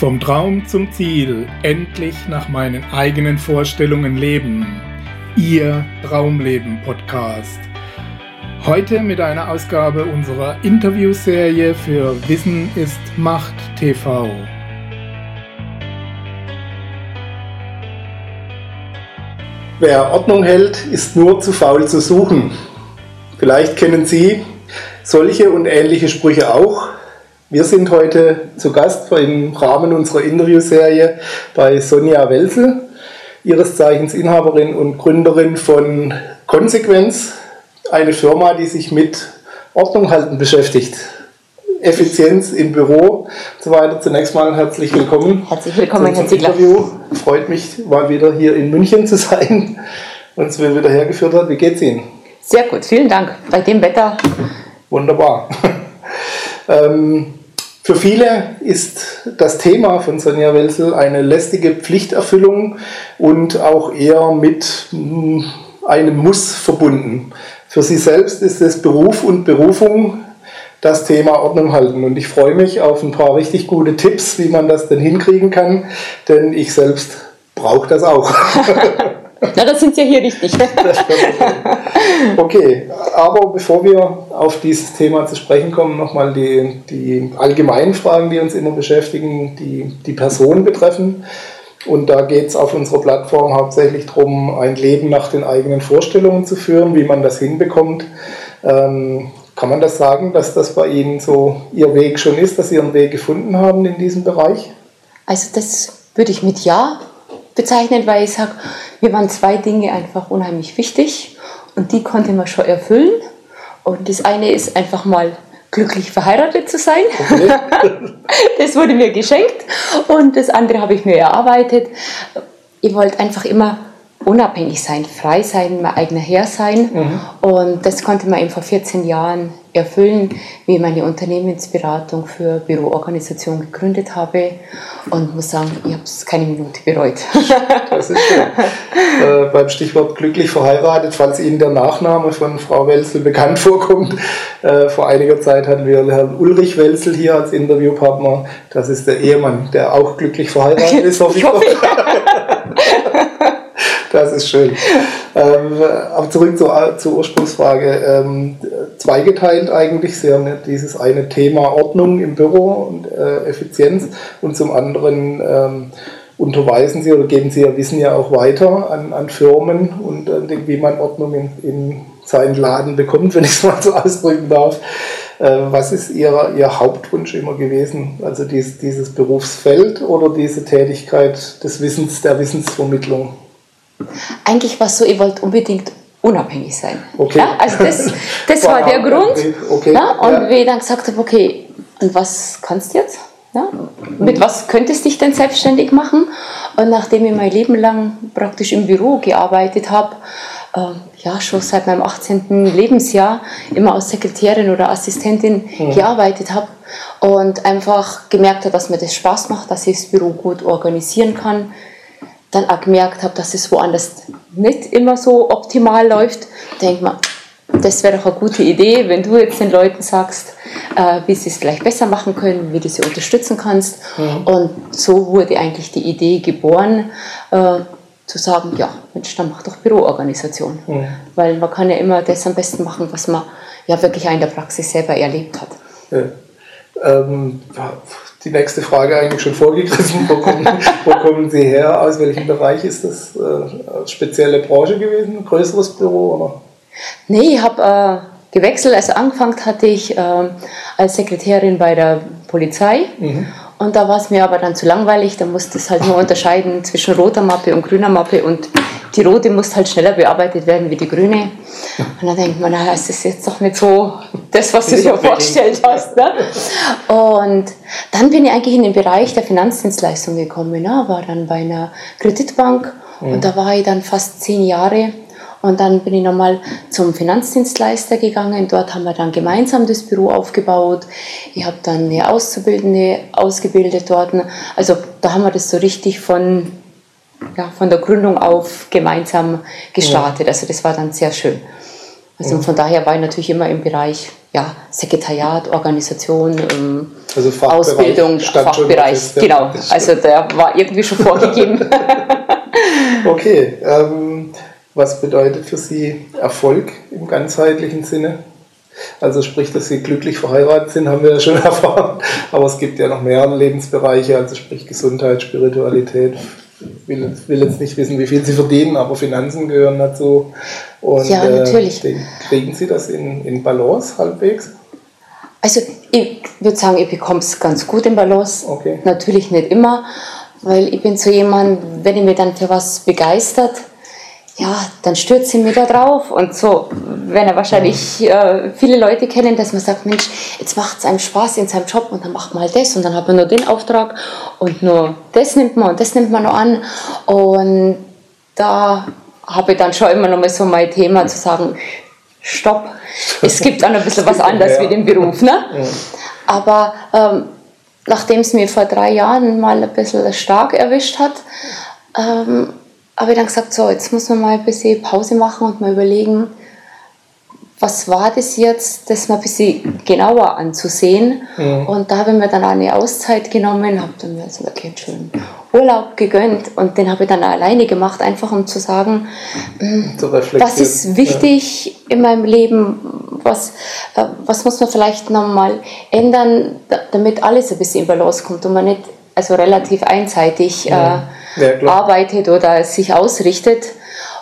Vom Traum zum Ziel, endlich nach meinen eigenen Vorstellungen leben. Ihr Traumleben Podcast. Heute mit einer Ausgabe unserer Interviewserie für Wissen ist Macht TV. Wer Ordnung hält, ist nur zu faul zu suchen. Vielleicht kennen Sie solche und ähnliche Sprüche auch. Wir sind heute zu Gast im Rahmen unserer Interviewserie bei Sonja Welzel, ihres Zeichens Inhaberin und Gründerin von Konsequenz, eine Firma, die sich mit Ordnung halten beschäftigt. Effizienz im Büro und so weiter. Zunächst mal herzlich willkommen. Herzlich willkommen, Herr Ziegler. Interview. Freut mich, mal wieder hier in München zu sein und es wieder hergeführt hat. Wie geht's Ihnen? Sehr gut, vielen Dank. Bei dem Wetter. Wunderbar. ähm, für viele ist das Thema von Sonja Welzel eine lästige Pflichterfüllung und auch eher mit hm, einem Muss verbunden. Für sie selbst ist es Beruf und Berufung das Thema Ordnung halten. Und ich freue mich auf ein paar richtig gute Tipps, wie man das denn hinkriegen kann, denn ich selbst brauche das auch. Na, das sind ja hier richtig. okay, aber bevor wir auf dieses Thema zu sprechen kommen, nochmal die, die allgemeinen Fragen, die uns immer beschäftigen, die die Person betreffen. Und da geht es auf unserer Plattform hauptsächlich darum, ein Leben nach den eigenen Vorstellungen zu führen, wie man das hinbekommt. Ähm, kann man das sagen, dass das bei Ihnen so Ihr Weg schon ist, dass Sie Ihren Weg gefunden haben in diesem Bereich? Also das würde ich mit Ja bezeichnen, weil ich sage, mir waren zwei Dinge einfach unheimlich wichtig und die konnte man schon erfüllen. Und das eine ist einfach mal glücklich verheiratet zu sein. Okay. das wurde mir geschenkt und das andere habe ich mir erarbeitet. Ich wollte einfach immer unabhängig sein, frei sein, mein eigener Herr sein. Mhm. Und das konnte man eben vor 14 Jahren erfüllen, wie ich meine Unternehmensberatung für Büroorganisation gegründet habe. Und muss sagen, ich habe es keine Minute bereut. das ist schön. Äh, beim Stichwort glücklich verheiratet, falls Ihnen der Nachname von Frau Welzel bekannt vorkommt. Äh, vor einiger Zeit hatten wir Herrn Ulrich Welzel hier als Interviewpartner. Das ist der Ehemann, der auch glücklich verheiratet ist, hoffe ich. Hoffe, Das ist schön. Ähm, aber zurück zur, zur Ursprungsfrage. Ähm, zweigeteilt eigentlich. Sie haben dieses eine Thema Ordnung im Büro und äh, Effizienz und zum anderen ähm, unterweisen Sie oder geben Sie ja Wissen ja auch weiter an, an Firmen und äh, wie man Ordnung in, in seinen Laden bekommt, wenn ich es mal so ausdrücken darf. Äh, was ist Ihr, Ihr Hauptwunsch immer gewesen? Also dies, dieses Berufsfeld oder diese Tätigkeit des Wissens, der Wissensvermittlung? Eigentlich war es so, ich wollte unbedingt unabhängig sein. Okay. Ja, also das, das war der Grund. Okay. Ja, und ja. wie ich dann gesagt habe, okay, und was kannst du jetzt? Ja, mit was könntest du dich denn selbstständig machen? Und nachdem ich mein Leben lang praktisch im Büro gearbeitet habe, äh, ja, schon seit meinem 18. Lebensjahr immer als Sekretärin oder Assistentin mhm. gearbeitet habe und einfach gemerkt habe, dass mir das Spaß macht, dass ich das Büro gut organisieren kann, dann auch gemerkt habe, dass es woanders nicht immer so optimal läuft, denkt man, das wäre doch eine gute Idee, wenn du jetzt den Leuten sagst, äh, wie sie es vielleicht besser machen können, wie du sie unterstützen kannst. Mhm. Und so wurde eigentlich die Idee geboren, äh, zu sagen, ja, Mensch, dann mach doch Büroorganisation. Mhm. Weil man kann ja immer das am besten machen, was man ja wirklich auch in der Praxis selber erlebt hat. Ja. Ähm, die nächste Frage eigentlich schon vorgegriffen. Wo kommen, wo kommen Sie her? Aus welchem Bereich ist das äh, eine spezielle Branche gewesen? Ein größeres Büro? Oder? Nee, ich habe äh, gewechselt. Also angefangen hatte ich äh, als Sekretärin bei der Polizei. Mhm. Und da war es mir aber dann zu langweilig. Da musste es halt nur unterscheiden zwischen roter Mappe und grüner Mappe. Und die rote muss halt schneller bearbeitet werden wie die grüne. Und dann denkt man, naja, es ist jetzt doch nicht so das, was du dir vorgestellt hast. Ne? Und dann bin ich eigentlich in den Bereich der Finanzdienstleistung gekommen. Ne? War dann bei einer Kreditbank und mhm. da war ich dann fast zehn Jahre. Und dann bin ich nochmal zum Finanzdienstleister gegangen. Dort haben wir dann gemeinsam das Büro aufgebaut. Ich habe dann eine Auszubildende ausgebildet dort. Also da haben wir das so richtig von ja, von der Gründung auf gemeinsam gestartet. Also das war dann sehr schön. Also von daher war ich natürlich immer im Bereich ja, Sekretariat, Organisation, ähm, also Fachbereich, Ausbildung, Fachbereich, genau. Also der war irgendwie schon vorgegeben. okay, ähm, was bedeutet für Sie Erfolg im ganzheitlichen Sinne? Also sprich, dass Sie glücklich verheiratet sind, haben wir ja schon erfahren. Aber es gibt ja noch mehr Lebensbereiche, also sprich Gesundheit, Spiritualität. Ich will, will jetzt nicht wissen, wie viel Sie verdienen, aber Finanzen gehören dazu. Und, ja, natürlich. Äh, kriegen Sie das in, in Balance halbwegs? Also ich würde sagen, ich bekomme es ganz gut in Balance. Okay. Natürlich nicht immer, weil ich bin so jemand, wenn ich mich dann für was begeistert, ja, dann stürzt sie mir da drauf und so, wenn er wahrscheinlich äh, viele Leute kennen, dass man sagt, Mensch, jetzt macht es einem Spaß in seinem Job und dann macht man halt das und dann hat man nur den Auftrag und nur das nimmt man und das nimmt man noch an und da habe ich dann schon immer noch mal so mein Thema zu sagen, stopp, es gibt auch noch ein bisschen was anderes ja. wie den Beruf. Ne? Ja. Aber ähm, nachdem es mir vor drei Jahren mal ein bisschen stark erwischt hat, ähm, habe ich dann gesagt, so, jetzt muss man mal ein bisschen Pause machen und mal überlegen, was war das jetzt, das mal ein bisschen genauer anzusehen. Mhm. Und da habe ich mir dann auch eine Auszeit genommen, habe dann mir also wirklich einen schönen Urlaub gegönnt und den habe ich dann alleine gemacht, einfach um zu sagen, was ist wichtig ja. in meinem Leben, was, äh, was muss man vielleicht nochmal ändern, damit alles ein bisschen in Balance kommt und man nicht also relativ einseitig ja. Ja, arbeitet oder sich ausrichtet.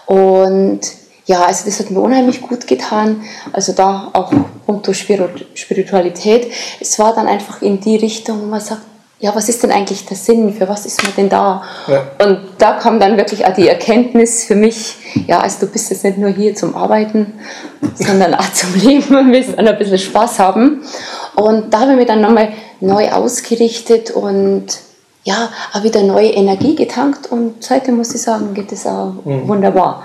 Und ja, also das hat mir unheimlich gut getan. Also da auch unter Spiritualität. Es war dann einfach in die Richtung, wo man sagt, ja, was ist denn eigentlich der Sinn? Für was ist man denn da? Ja. Und da kam dann wirklich auch die Erkenntnis für mich, ja, also du bist jetzt nicht nur hier zum Arbeiten, sondern auch zum Leben und willst ein bisschen Spaß haben. Und da habe ich mich dann nochmal neu ausgerichtet und ja, auch wieder neue Energie getankt und seitdem muss ich sagen, geht es auch mhm. wunderbar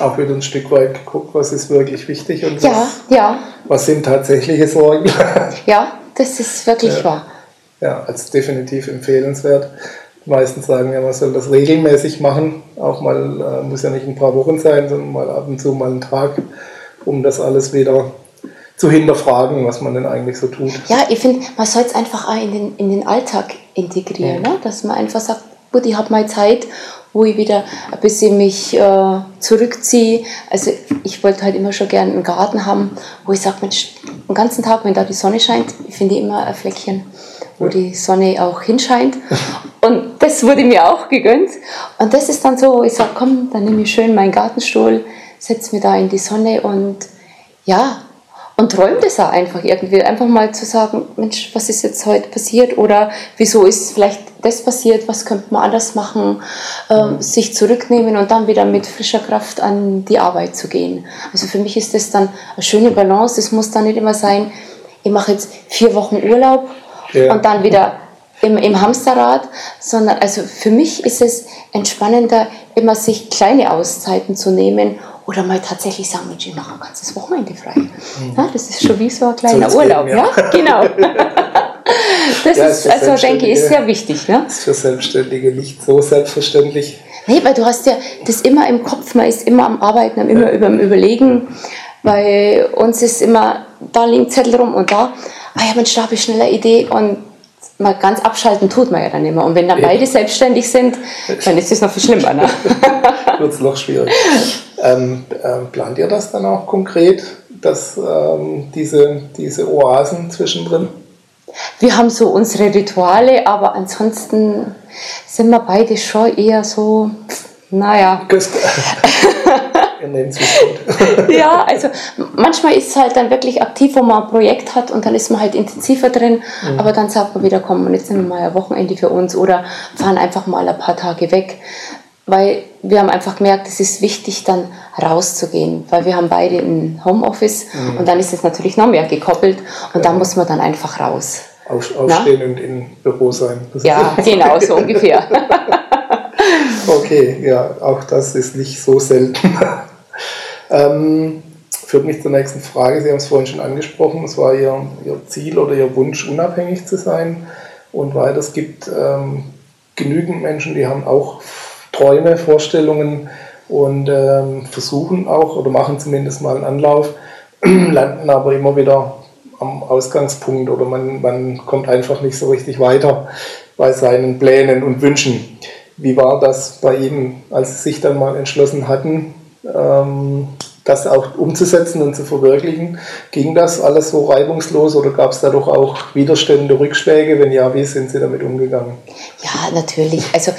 auch wieder ein Stück weit geguckt, was ist wirklich wichtig und ja, was, ja. was sind tatsächliche Sorgen. Ja, das ist wirklich ja. wahr. Ja, als definitiv empfehlenswert. Meistens sagen ja, man soll das regelmäßig machen. Auch mal, äh, muss ja nicht ein paar Wochen sein, sondern mal ab und zu mal einen Tag, um das alles wieder zu hinterfragen, was man denn eigentlich so tut. Ja, ich finde, man soll es einfach auch in den, in den Alltag integrieren, ja. ne? dass man einfach sagt, gut, ich habe mal Zeit wo ich wieder ein bisschen mich äh, zurückziehe. Also ich wollte halt immer schon gerne einen Garten haben, wo ich sage, Mensch, den ganzen Tag, wenn da die Sonne scheint, ich finde immer ein Fleckchen, wo die Sonne auch hinscheint. Und das wurde mir auch gegönnt. Und das ist dann so, wo ich sage, komm, dann nehme ich schön meinen Gartenstuhl, setze mich da in die Sonne und ja, und träumt es auch einfach irgendwie. Einfach mal zu sagen, Mensch, was ist jetzt heute passiert oder wieso ist vielleicht das passiert, was könnte man anders machen, ähm, mhm. sich zurücknehmen und dann wieder mit frischer Kraft an die Arbeit zu gehen. Also für mich ist das dann eine schöne Balance. Es muss dann nicht immer sein, ich mache jetzt vier Wochen Urlaub ja. und dann wieder im, im Hamsterrad, sondern also für mich ist es entspannender, immer sich kleine Auszeiten zu nehmen oder mal tatsächlich sagen, Mensch, ich mache ein ganzes Wochenende frei. Mhm. Ja, das ist schon wie so ein kleiner so Urlaub. Leben, ja. ja, genau. das ja, ist, also denke ich, ist sehr wichtig. Ne? ist für Selbstständige nicht so selbstverständlich. Nee, weil du hast ja das immer im Kopf, man ist immer am Arbeiten, immer über dem Überlegen. Bei uns ist immer, da liegt Zettel rum und da, ah ja, Mensch, da habe ich schnell eine Idee und mal ganz abschalten tut man ja dann immer. Und wenn dann beide selbstständig sind, dann ist es noch viel schlimmer. Ne? Wird es noch schwieriger. Ähm, äh, plant ihr das dann auch konkret, dass ähm, diese, diese Oasen zwischendrin? Wir haben so unsere Rituale, aber ansonsten sind wir beide schon eher so, naja. ja, also manchmal ist es halt dann wirklich aktiv, wo man ein Projekt hat und dann ist man halt intensiver drin, mhm. aber dann sagt man wieder, komm, jetzt nehmen wir mal ein Wochenende für uns oder fahren einfach mal ein paar Tage weg weil wir haben einfach gemerkt, es ist wichtig, dann rauszugehen, weil wir haben beide ein Homeoffice mhm. und dann ist es natürlich noch mehr gekoppelt und ja. da muss man dann einfach raus. Auf, aufstehen Na? und im Büro sein. ja, genau, so ungefähr. okay, ja, auch das ist nicht so selten. ähm, führt mich zur nächsten Frage. Sie haben es vorhin schon angesprochen, es war Ihr, Ihr Ziel oder Ihr Wunsch, unabhängig zu sein. Und weil es gibt ähm, genügend Menschen, die haben auch Träume, Vorstellungen und ähm, versuchen auch oder machen zumindest mal einen Anlauf, landen aber immer wieder am Ausgangspunkt oder man, man kommt einfach nicht so richtig weiter bei seinen Plänen und Wünschen. Wie war das bei Ihnen, als Sie sich dann mal entschlossen hatten, ähm, das auch umzusetzen und zu verwirklichen? Ging das alles so reibungslos oder gab es da doch auch Widerstände, Rückschläge? Wenn ja, wie sind Sie damit umgegangen? Ja, natürlich. Also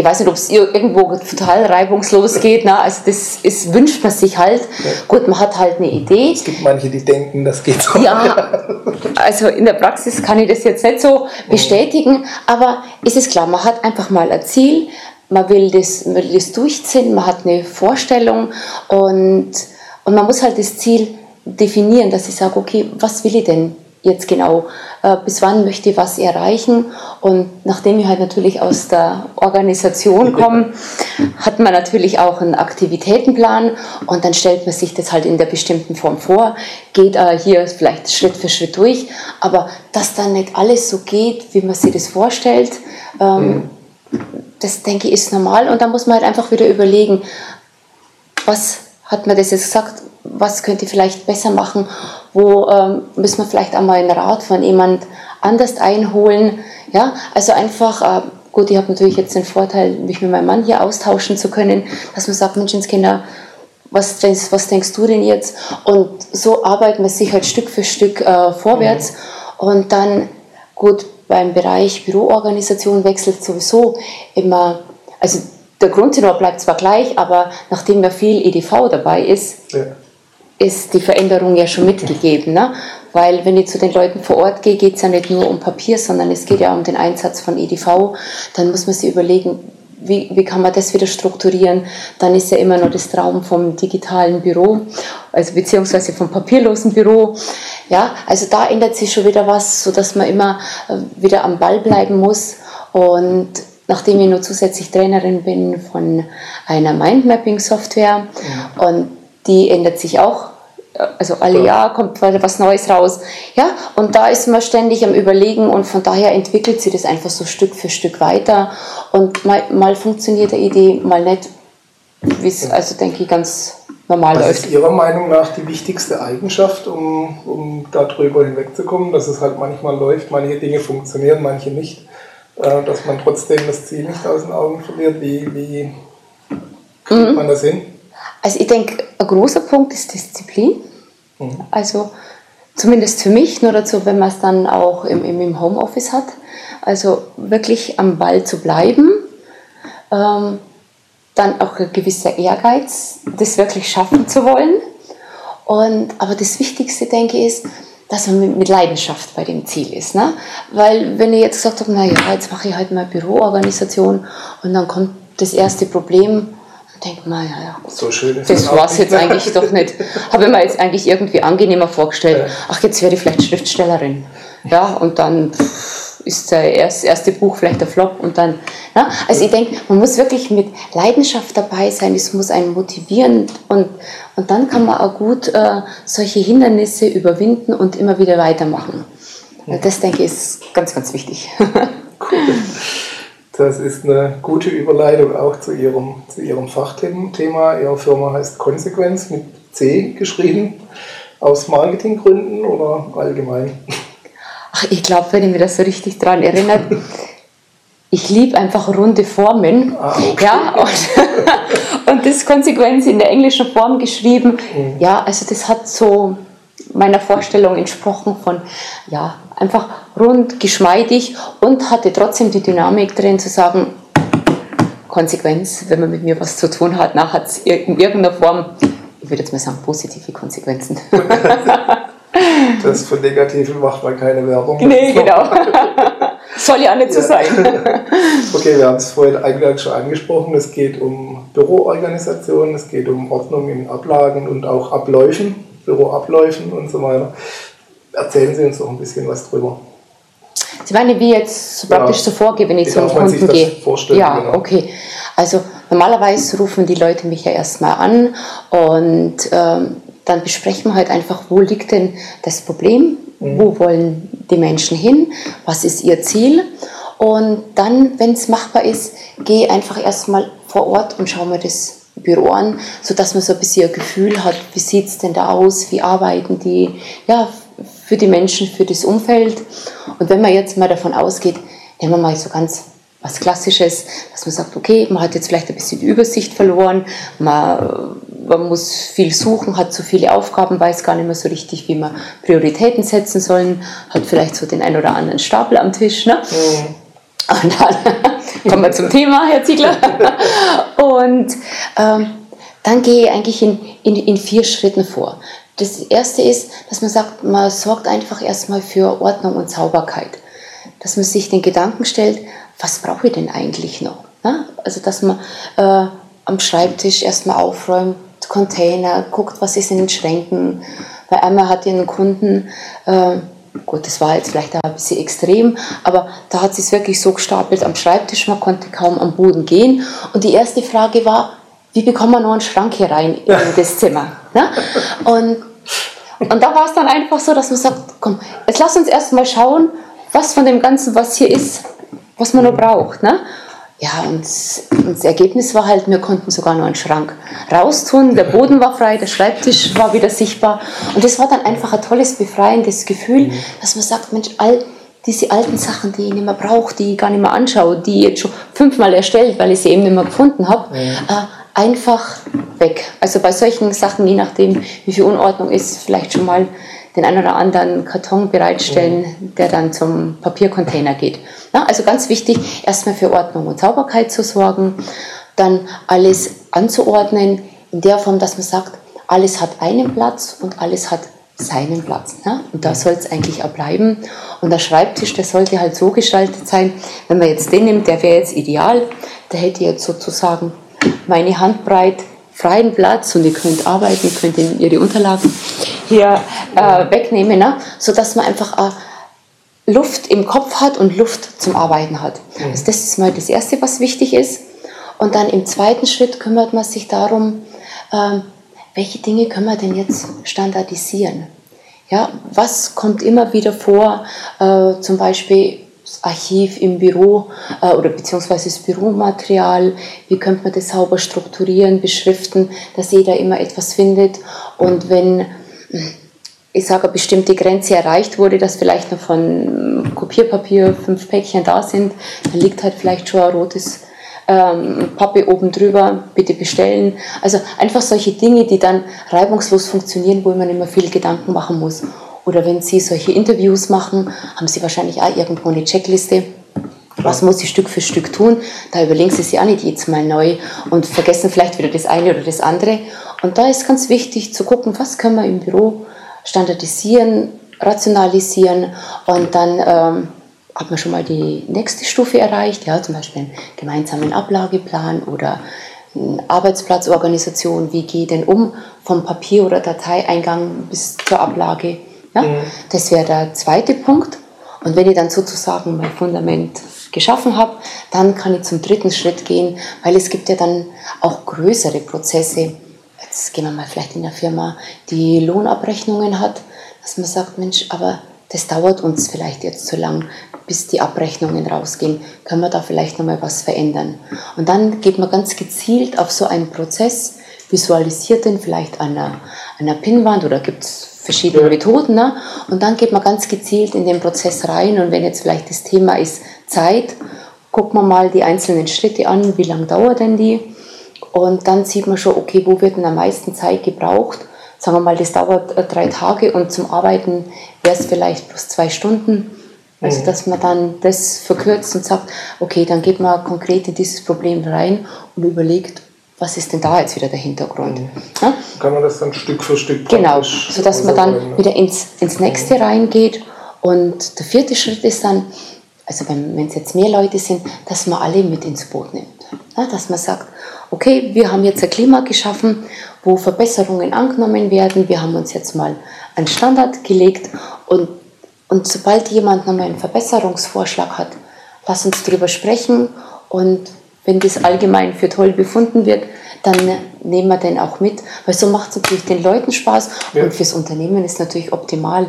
ich weiß nicht, ob es irgendwo total reibungslos geht. Ne? Also das ist, wünscht man sich halt. Ja. Gut, man hat halt eine Idee. Es gibt manche, die denken, das geht so. Ja, also in der Praxis kann ich das jetzt nicht so bestätigen, aber es ist klar, man hat einfach mal ein Ziel, man will das, man will das durchziehen, man hat eine Vorstellung und, und man muss halt das Ziel definieren, dass ich sage, okay, was will ich denn jetzt genau, äh, bis wann möchte ich was erreichen. Und nachdem ich halt natürlich aus der Organisation komme, hat man natürlich auch einen Aktivitätenplan und dann stellt man sich das halt in der bestimmten Form vor, geht äh, hier vielleicht Schritt für Schritt durch, aber dass dann nicht alles so geht, wie man sich das vorstellt, ähm, mhm. das denke ich ist normal und da muss man halt einfach wieder überlegen, was hat man das jetzt gesagt, was könnte ich vielleicht besser machen, wo ähm, müssen wir vielleicht einmal einen Rat von jemand anders einholen. Ja, also einfach, äh, gut, ich habe natürlich jetzt den Vorteil, mich mit meinem Mann hier austauschen zu können, dass man sagt, Menschenskinder, was, was denkst du denn jetzt? Und so arbeiten wir sich halt Stück für Stück äh, vorwärts. Mhm. Und dann, gut, beim Bereich Büroorganisation wechselt sowieso immer, also der Grundtenor bleibt zwar gleich, aber nachdem ja viel EDV dabei ist, ja ist die Veränderung ja schon mitgegeben. Ne? Weil wenn ich zu den Leuten vor Ort gehe, geht es ja nicht nur um Papier, sondern es geht ja um den Einsatz von EDV. Dann muss man sich überlegen, wie, wie kann man das wieder strukturieren? Dann ist ja immer noch das Traum vom digitalen Büro, also beziehungsweise vom papierlosen Büro. Ja, also da ändert sich schon wieder was, sodass man immer äh, wieder am Ball bleiben muss. Und nachdem ich nur zusätzlich Trainerin bin von einer Mindmapping-Software ja. und die ändert sich auch also alle ja. Jahr kommt was Neues raus. Ja, und da ist man ständig am Überlegen und von daher entwickelt sich das einfach so Stück für Stück weiter. Und mal, mal funktioniert eine Idee, mal nicht, wie es also denke ich ganz normal was läuft. Was ist Ihrer Meinung nach die wichtigste Eigenschaft, um, um darüber hinwegzukommen, dass es halt manchmal läuft, manche Dinge funktionieren, manche nicht, äh, dass man trotzdem das Ziel nicht aus den Augen verliert? Wie, wie kriegt mhm. man das hin? Also ich denke, ein großer Punkt ist Disziplin. Mhm. Also zumindest für mich, nur dazu, wenn man es dann auch im, im Homeoffice hat. Also wirklich am Ball zu bleiben. Ähm, dann auch ein gewisser Ehrgeiz, das wirklich schaffen zu wollen. Und, aber das Wichtigste, denke ich, ist, dass man mit, Leidenschaft bei dem Ziel ist. Ne? Weil wenn ich jetzt gesagt habe, naja, jetzt mache ich halt mal Büroorganisation und dann kommt das erste Problem, denke mal, ja, ja. So schön ist das war es jetzt eigentlich doch nicht. Habe ich mir jetzt eigentlich irgendwie angenehmer vorgestellt. Ja. Ach, jetzt werde ich vielleicht Schriftstellerin. Ja, und dann ist das erste Buch vielleicht der Flop und dann. Ja, also ich denke, man muss wirklich mit Leidenschaft dabei sein, es muss einen motivieren und, und dann kann man auch gut äh, solche Hindernisse überwinden und immer wieder weitermachen. Das denke ich ist ganz, ganz wichtig. Cool. Das ist eine gute Überleitung auch zu Ihrem, zu Ihrem Fachthema. Ihre Firma heißt Konsequenz mit C geschrieben. Aus Marketinggründen oder allgemein? Ach, ich glaube, wenn ich mir das so richtig daran erinnert, ich liebe einfach runde Formen. Ah, okay. ja, und, und, das Konsequenz in der englischen Form geschrieben. Mhm. Ja, also das hat so meiner Vorstellung entsprochen von, ja, einfach rund, geschmeidig und hatte trotzdem die Dynamik drin zu sagen, Konsequenz, wenn man mit mir was zu tun hat, nachher hat es in irgendeiner Form, ich würde jetzt mal sagen, positive Konsequenzen. das von Negativen macht man keine Werbung. Nee, genau. Soll ja nicht so sein. okay, wir haben es vorhin eingangs schon angesprochen. Es geht um Büroorganisation, es geht um Ordnung in Ablagen und auch Abläufen, Büroabläufen und so weiter. Erzählen Sie uns doch ein bisschen was drüber. Sie meinen, wie jetzt praktisch ja, so vorgehe, wenn ich zum Kunden gehe? Ja, genau. okay. Also normalerweise rufen die Leute mich ja erstmal an und ähm, dann besprechen wir halt einfach, wo liegt denn das Problem, mhm. wo wollen die Menschen hin, was ist ihr Ziel und dann, wenn es machbar ist, gehe einfach erstmal vor Ort und schaue mir das Büro an, sodass man so ein bisschen ein Gefühl hat, wie sieht es denn da aus, wie arbeiten die, ja, für die Menschen, für das Umfeld. Und wenn man jetzt mal davon ausgeht, nehmen wir mal so ganz was Klassisches, dass man sagt, okay, man hat jetzt vielleicht ein bisschen die Übersicht verloren, man, man muss viel suchen, hat zu viele Aufgaben, weiß gar nicht mehr so richtig, wie man Prioritäten setzen sollen, hat vielleicht so den ein oder anderen Stapel am Tisch. Ne? Mhm. Und dann kommen wir zum Thema, Herr Ziegler. Und ähm, dann gehe ich eigentlich in, in, in vier Schritten vor. Das erste ist, dass man sagt, man sorgt einfach erstmal für Ordnung und Sauberkeit. Dass man sich den Gedanken stellt, was brauche ich denn eigentlich noch? Ne? Also, dass man äh, am Schreibtisch erstmal aufräumt, Container, guckt, was ist in den Schränken. Bei einmal hat einen Kunden, äh, gut, das war jetzt vielleicht ein bisschen extrem, aber da hat es wirklich so gestapelt am Schreibtisch, man konnte kaum am Boden gehen. Und die erste Frage war, wie bekommt man noch einen Schrank hier rein in das Zimmer? Ne? Und, und da war es dann einfach so, dass man sagt, komm, jetzt lass uns erst mal schauen, was von dem Ganzen, was hier ist, was man noch braucht. Ne? Ja, und, und, das Ergebnis war halt, wir konnten sogar noch einen Schrank raustun, der Boden war frei, der Schreibtisch war wieder sichtbar. Und das war dann einfach ein tolles, befreiendes Gefühl, mhm. dass man sagt, Mensch, all diese alten Sachen, die ich nicht mehr brauche, die ich gar nicht mehr anschaue, die ich jetzt schon fünfmal erstellt, weil ich sie eben nicht mehr gefunden habe, mhm. äh, einfach weg. Also bei solchen Sachen, je nachdem, wie viel Unordnung ist, vielleicht schon mal den einen oder anderen Karton bereitstellen, mhm. der dann zum Papiercontainer geht. Ja, also ganz wichtig, erstmal für Ordnung und Sauberkeit zu sorgen, dann alles anzuordnen in der Form, dass man sagt, alles hat einen Platz und alles hat seinen Platz. Ne? Und da soll es eigentlich auch bleiben. Und der Schreibtisch, der sollte halt so gestaltet sein, wenn man jetzt den nimmt, der wäre jetzt ideal, der hätte jetzt sozusagen meine Handbreit freien Platz und ihr könnt arbeiten, ihr könnt ihre Unterlagen hier äh, wegnehmen, ne? sodass man einfach äh, Luft im Kopf hat und Luft zum Arbeiten hat. Mhm. Also das ist mal das Erste, was wichtig ist. Und dann im zweiten Schritt kümmert man sich darum, äh, welche Dinge können wir denn jetzt standardisieren? Ja, was kommt immer wieder vor? Äh, zum Beispiel das Archiv im Büro äh, oder beziehungsweise das Büromaterial, wie könnte man das sauber strukturieren, beschriften, dass jeder immer etwas findet. Und wenn, ich sage, eine bestimmte Grenze erreicht wurde, dass vielleicht noch von Kopierpapier fünf Päckchen da sind, dann liegt halt vielleicht schon ein rotes ähm, Pappe oben drüber, bitte bestellen. Also einfach solche Dinge, die dann reibungslos funktionieren, wo man immer viel Gedanken machen muss. Oder wenn Sie solche Interviews machen, haben Sie wahrscheinlich auch irgendwo eine Checkliste. Was muss ich Stück für Stück tun? Da überlegen Sie sich auch nicht jedes Mal neu und vergessen vielleicht wieder das eine oder das andere. Und da ist ganz wichtig zu gucken, was können wir im Büro standardisieren, rationalisieren und dann ähm, hat man schon mal die nächste Stufe erreicht, ja, zum Beispiel einen gemeinsamen Ablageplan oder eine Arbeitsplatzorganisation, wie geht denn um vom Papier- oder Dateieingang bis zur Ablage. Ja? Mhm. Das wäre der zweite Punkt. Und wenn ich dann sozusagen mein Fundament geschaffen habe, dann kann ich zum dritten Schritt gehen, weil es gibt ja dann auch größere Prozesse. Jetzt gehen wir mal vielleicht in der Firma, die Lohnabrechnungen hat, dass man sagt, Mensch, aber das dauert uns vielleicht jetzt zu lang, bis die Abrechnungen rausgehen. Können wir da vielleicht nochmal was verändern? Und dann geht man ganz gezielt auf so einen Prozess, visualisiert den vielleicht an einer, einer Pinnwand oder gibt es verschiedene Methoden. Ne? Und dann geht man ganz gezielt in den Prozess rein. Und wenn jetzt vielleicht das Thema ist Zeit, guckt man mal die einzelnen Schritte an, wie lange dauert denn die? Und dann sieht man schon, okay, wo wird denn am meisten Zeit gebraucht? Sagen wir mal, das dauert äh, drei Tage und zum Arbeiten wäre es vielleicht plus zwei Stunden. Also, mhm. dass man dann das verkürzt und sagt, okay, dann geht man konkret in dieses Problem rein und überlegt, was ist denn da jetzt wieder der Hintergrund? Mhm. Ja? Kann man das dann Stück für Stück Genau, sodass man dann wieder ins, ins nächste mhm. reingeht. Und der vierte Schritt ist dann, also wenn es jetzt mehr Leute sind, dass man alle mit ins Boot nimmt. Ja, dass man sagt, okay, wir haben jetzt ein Klima geschaffen, wo Verbesserungen angenommen werden. Wir haben uns jetzt mal einen Standard gelegt und, und sobald jemand nochmal einen Verbesserungsvorschlag hat, lass uns darüber sprechen und wenn das allgemein für toll befunden wird, dann nehmen wir den auch mit, weil so macht es natürlich den Leuten Spaß ja. und fürs Unternehmen ist natürlich optimal,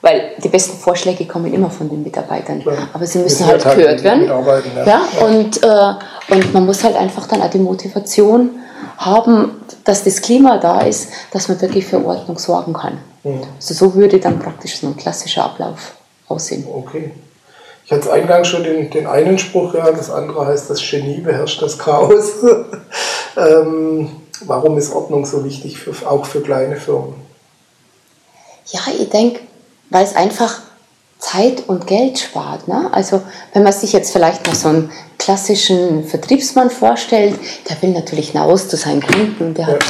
weil die besten Vorschläge kommen immer von den Mitarbeitern. Ja. Aber sie müssen halt, halt gehört werden. Ja. ja. Und, äh, und man muss halt einfach dann auch die Motivation haben, dass das Klima da ist, dass man wirklich für Ordnung sorgen kann. Mhm. Also so würde dann praktisch so ein klassischer Ablauf aussehen. Okay. Ich hatte eingangs schon den, den einen Spruch, ja, das andere heißt, das Genie beherrscht das Chaos. ähm, warum ist Ordnung so wichtig, für, auch für kleine Firmen? Ja, ich denke, weil es einfach Zeit und Geld spart. Ne? Also wenn man sich jetzt vielleicht noch so einen klassischen Vertriebsmann vorstellt, der will natürlich hinaus zu seinen Kunden, der ja. hat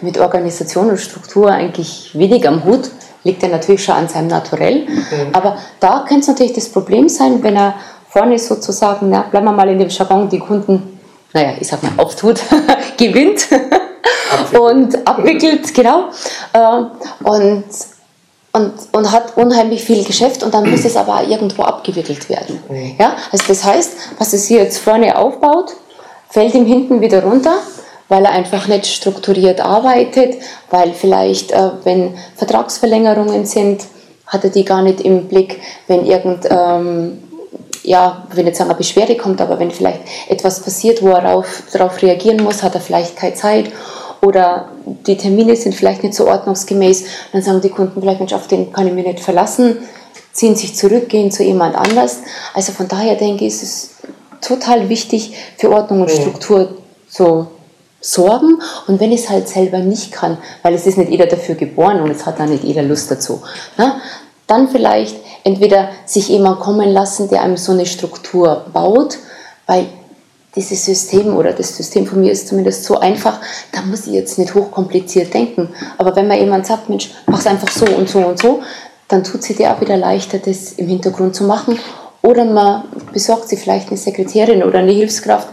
mit Organisation und Struktur eigentlich wenig am Hut, liegt ja natürlich schon an seinem Naturell. Mhm. Aber da könnte es natürlich das Problem sein, wenn er vorne sozusagen, na, bleiben wir mal in dem Jargon, die Kunden, naja, ich sag mal, auftut, gewinnt und abwickelt, genau. Äh, und und, und hat unheimlich viel Geschäft und dann muss es aber irgendwo abgewickelt werden. Ja? Also das heißt, was es hier jetzt vorne aufbaut, fällt ihm hinten wieder runter, weil er einfach nicht strukturiert arbeitet, weil vielleicht, äh, wenn Vertragsverlängerungen sind, hat er die gar nicht im Blick, wenn irgend, ähm, ja, ich will nicht sagen, eine Beschwerde kommt, aber wenn vielleicht etwas passiert, wo er darauf reagieren muss, hat er vielleicht keine Zeit oder die Termine sind vielleicht nicht so ordnungsgemäß, dann sagen die Kunden vielleicht, Mensch, auf den kann ich mich nicht verlassen, ziehen sich zurück, gehen zu jemand anders. Also von daher denke ich, ist es total wichtig, für Ordnung und Struktur zu sorgen. Und wenn ich es halt selber nicht kann, weil es ist nicht jeder dafür geboren und es hat dann nicht jeder Lust dazu, ne, dann vielleicht entweder sich jemand kommen lassen, der einem so eine Struktur baut, weil dieses System oder das System von mir ist zumindest so einfach, da muss ich jetzt nicht hochkompliziert denken. Aber wenn mir jemand sagt, Mensch, mach es einfach so und so und so, dann tut sie dir auch wieder leichter, das im Hintergrund zu machen. Oder man besorgt sie vielleicht eine Sekretärin oder eine Hilfskraft,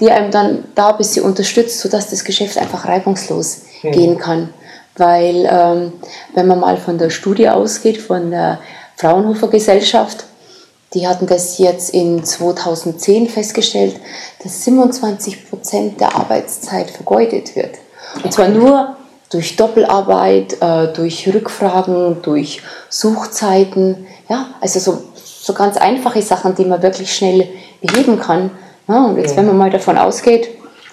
die einem dann da ein bisschen unterstützt, sodass das Geschäft einfach reibungslos mhm. gehen kann. Weil ähm, wenn man mal von der Studie ausgeht, von der Fraunhofer Gesellschaft, die hatten das jetzt in 2010 festgestellt, dass 27 Prozent der Arbeitszeit vergeudet wird. Und zwar nur durch Doppelarbeit, äh, durch Rückfragen, durch Suchzeiten. Ja, also so, so ganz einfache Sachen, die man wirklich schnell beheben kann. Ja, und jetzt, wenn man mal davon ausgeht,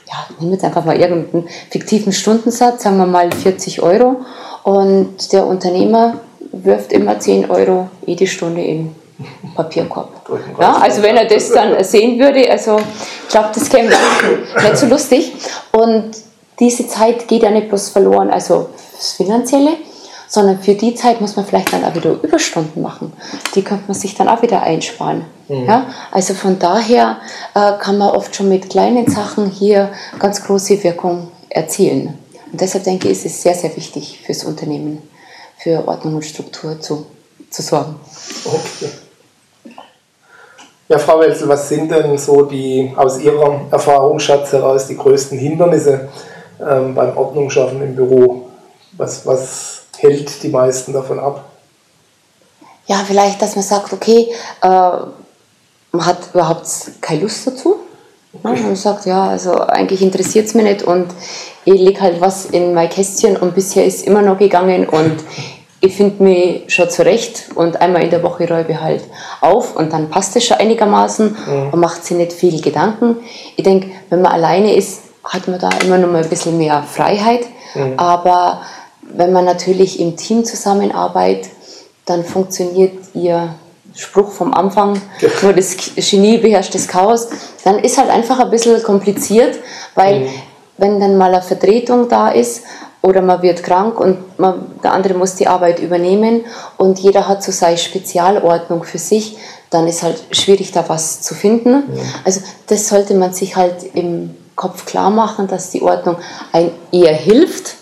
ja, nehmen jetzt einfach mal irgendeinen fiktiven Stundensatz, sagen wir mal 40 Euro, und der Unternehmer wirft immer 10 Euro jede Stunde in Papierkorb. Ja, also wenn er das dann sehen würde, also ich glaube, das käme nicht so lustig. Und diese Zeit geht ja nicht bloß verloren, also das Finanzielle, sondern für die Zeit muss man vielleicht dann auch wieder Überstunden machen. Die könnte man sich dann auch wieder einsparen. Mhm. Ja, also von daher äh, kann man oft schon mit kleinen Sachen hier ganz große Wirkung erzielen. Und deshalb denke ich, ist es sehr, sehr wichtig fürs Unternehmen, für Ordnung und Struktur zu, zu sorgen. Okay. Ja, Frau Welzel, was sind denn so die aus Ihrer Erfahrungsschatz heraus die größten Hindernisse ähm, beim Ordnungsschaffen im Büro? Was, was hält die meisten davon ab? Ja, vielleicht, dass man sagt, okay, äh, man hat überhaupt keine Lust dazu. Ja, man sagt, ja, also eigentlich interessiert es mich nicht und ich lege halt was in mein Kästchen und bisher ist immer noch gegangen und ich finde mich schon zurecht und einmal in der Woche räume ich halt auf und dann passt es schon einigermaßen mhm. und macht sich nicht viel Gedanken. Ich denke, wenn man alleine ist, hat man da immer noch mal ein bisschen mehr Freiheit. Mhm. Aber wenn man natürlich im Team zusammenarbeitet, dann funktioniert ihr Spruch vom Anfang, nur das Genie beherrscht das Chaos, dann ist halt einfach ein bisschen kompliziert, weil mhm. wenn dann mal eine Vertretung da ist oder man wird krank und man, der andere muss die Arbeit übernehmen und jeder hat so seine Spezialordnung für sich, dann ist halt schwierig, da was zu finden. Ja. Also das sollte man sich halt im Kopf klar machen, dass die Ordnung ein eher hilft.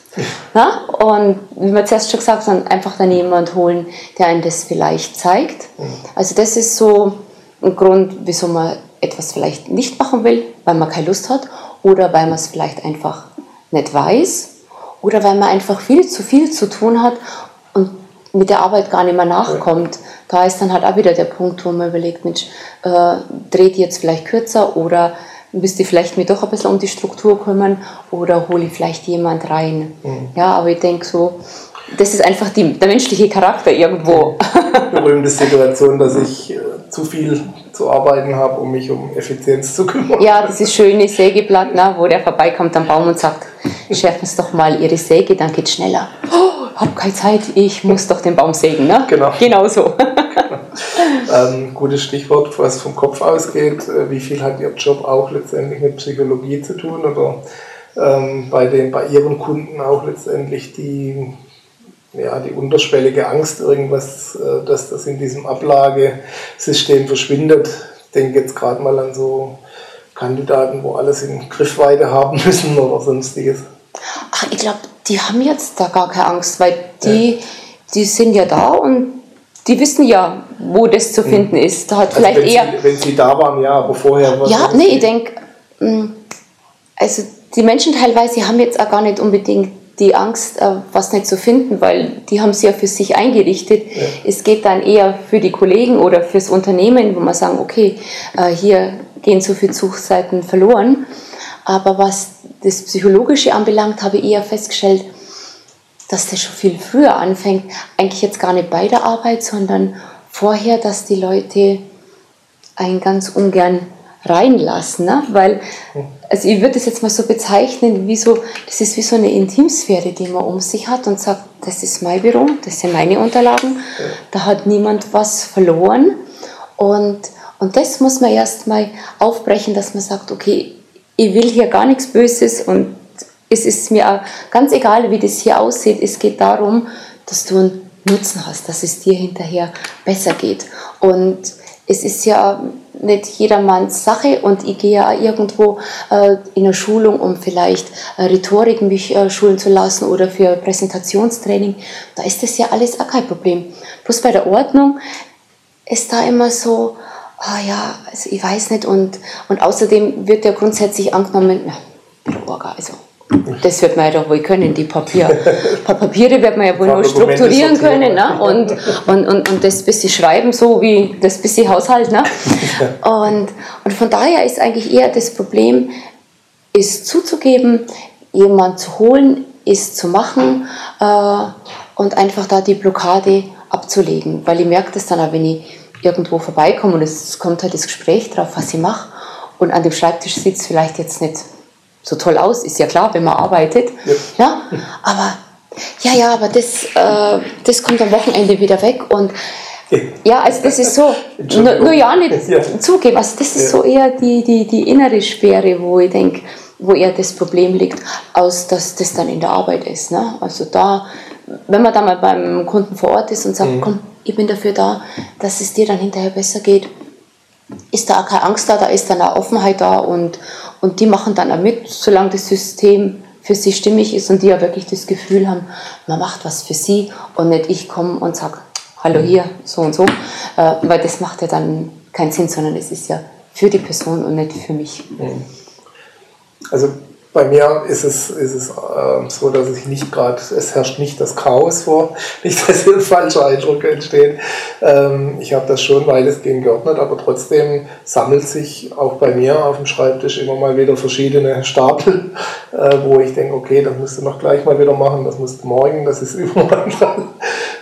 Ja? Und wie wir zuerst schon gesagt haben, einfach dann jemand holen, der einem das vielleicht zeigt. Also das ist so ein Grund, wieso man etwas vielleicht nicht machen will, weil man keine Lust hat oder weil man es vielleicht einfach nicht weiß oder weil man einfach viel zu viel zu tun hat und mit der Arbeit gar nicht mehr nachkommt. Da ist dann halt auch wieder der Punkt, wo man überlegt, Mensch, äh, dreht jetzt vielleicht kürzer oder müsste ich vielleicht mir doch ein bisschen um die Struktur kümmern oder hole ich vielleicht jemand rein. Mhm. Ja, aber ich denke so, das ist einfach die, der menschliche Charakter irgendwo. Berühmte Situation, dass ich äh, zu viel zu arbeiten habe, um mich um Effizienz zu kümmern. Ja, dieses schöne Sägeblatt, ne, wo der vorbeikommt am Baum und sagt, schärfen Sie doch mal Ihre Säge, dann geht es schneller. Oh, hab keine Zeit, ich muss doch den Baum sägen. Ne? Genau. Genau so. ähm, gutes Stichwort, was vom Kopf ausgeht. Äh, wie viel hat Ihr Job auch letztendlich mit Psychologie zu tun oder ähm, bei, den, bei Ihren Kunden auch letztendlich die, ja, die unterschwellige Angst, irgendwas, äh, dass das in diesem Ablagesystem verschwindet? Ich denke jetzt gerade mal an so Kandidaten, wo alles in Griffweite haben müssen oder sonstiges. Ach, ich glaube, die haben jetzt da gar keine Angst, weil die, ja. die sind ja da und die wissen ja, wo das zu finden mhm. ist. Da hat also vielleicht wenn eher. Sie, wenn sie da waren, ja, aber vorher. Ja, nee, ich denke, mm, also die Menschen teilweise haben jetzt auch gar nicht unbedingt die Angst, äh, was nicht zu finden, weil die haben sie ja für sich eingerichtet. Ja. Es geht dann eher für die Kollegen oder fürs Unternehmen, wo man sagen, okay, äh, hier gehen so viele Suchseiten verloren. Aber was das Psychologische anbelangt, habe ich eher festgestellt, dass das schon viel früher anfängt. Eigentlich jetzt gar nicht bei der Arbeit, sondern vorher, dass die Leute einen ganz ungern reinlassen. Ne? Weil, also ich würde es jetzt mal so bezeichnen, wie so, das ist wie so eine Intimsphäre, die man um sich hat und sagt, das ist mein Büro, das sind meine Unterlagen, da hat niemand was verloren. Und, und das muss man erst mal aufbrechen, dass man sagt, okay, ich will hier gar nichts Böses und es ist mir auch ganz egal, wie das hier aussieht. Es geht darum, dass du einen Nutzen hast, dass es dir hinterher besser geht. Und es ist ja nicht jedermanns Sache und ich gehe ja irgendwo äh, in eine Schulung, um vielleicht äh, Rhetorik mich äh, schulen zu lassen oder für Präsentationstraining. Da ist das ja alles auch kein Problem. Bloß bei der Ordnung ist da immer so, ah ja, also ich weiß nicht und, und außerdem wird ja grundsätzlich angenommen, ja, Büroorga, also das wird man ja doch wohl können, die Papier. Papiere wird man ja wohl nur strukturieren können ne? und, und, und, und das bisschen schreiben, so wie das bisschen Haushalt. Ne? Und, und von daher ist eigentlich eher das Problem, ist zuzugeben, jemand zu holen, ist zu machen äh, und einfach da die Blockade abzulegen. Weil ich merke das dann auch, wenn ich irgendwo vorbeikomme und es kommt halt das Gespräch drauf, was ich mache und an dem Schreibtisch sitzt vielleicht jetzt nicht so toll aus, ist ja klar, wenn man arbeitet. Ja. ja? Aber ja, ja, aber das, äh, das kommt am Wochenende wieder weg und ja, also das ist so, nur, nur ja nicht ja. zugeben, also das ist ja. so eher die, die, die innere Sperre, wo ich denke, wo eher das Problem liegt, aus dass das dann in der Arbeit ist. Ne? Also da, wenn man da mal beim Kunden vor Ort ist und sagt, mhm. komm, ich bin dafür da, dass es dir dann hinterher besser geht, ist da auch keine Angst da, da ist dann auch Offenheit da und, und die machen dann auch mit, solange das System für sie stimmig ist und die ja wirklich das Gefühl haben, man macht was für sie und nicht ich komme und sage, hallo hier, so und so, äh, weil das macht ja dann keinen Sinn, sondern es ist ja für die Person und nicht für mich. Also bei mir ist es, ist es äh, so, dass ich nicht gerade, es herrscht nicht das Chaos vor, nicht, dass hier ein falscher Eindruck entsteht. Ähm, ich habe das schon weitestgehend geordnet, aber trotzdem sammelt sich auch bei mir auf dem Schreibtisch immer mal wieder verschiedene Stapel, äh, wo ich denke, okay, das musst du noch gleich mal wieder machen, das musst du morgen, das ist übermorgen dran.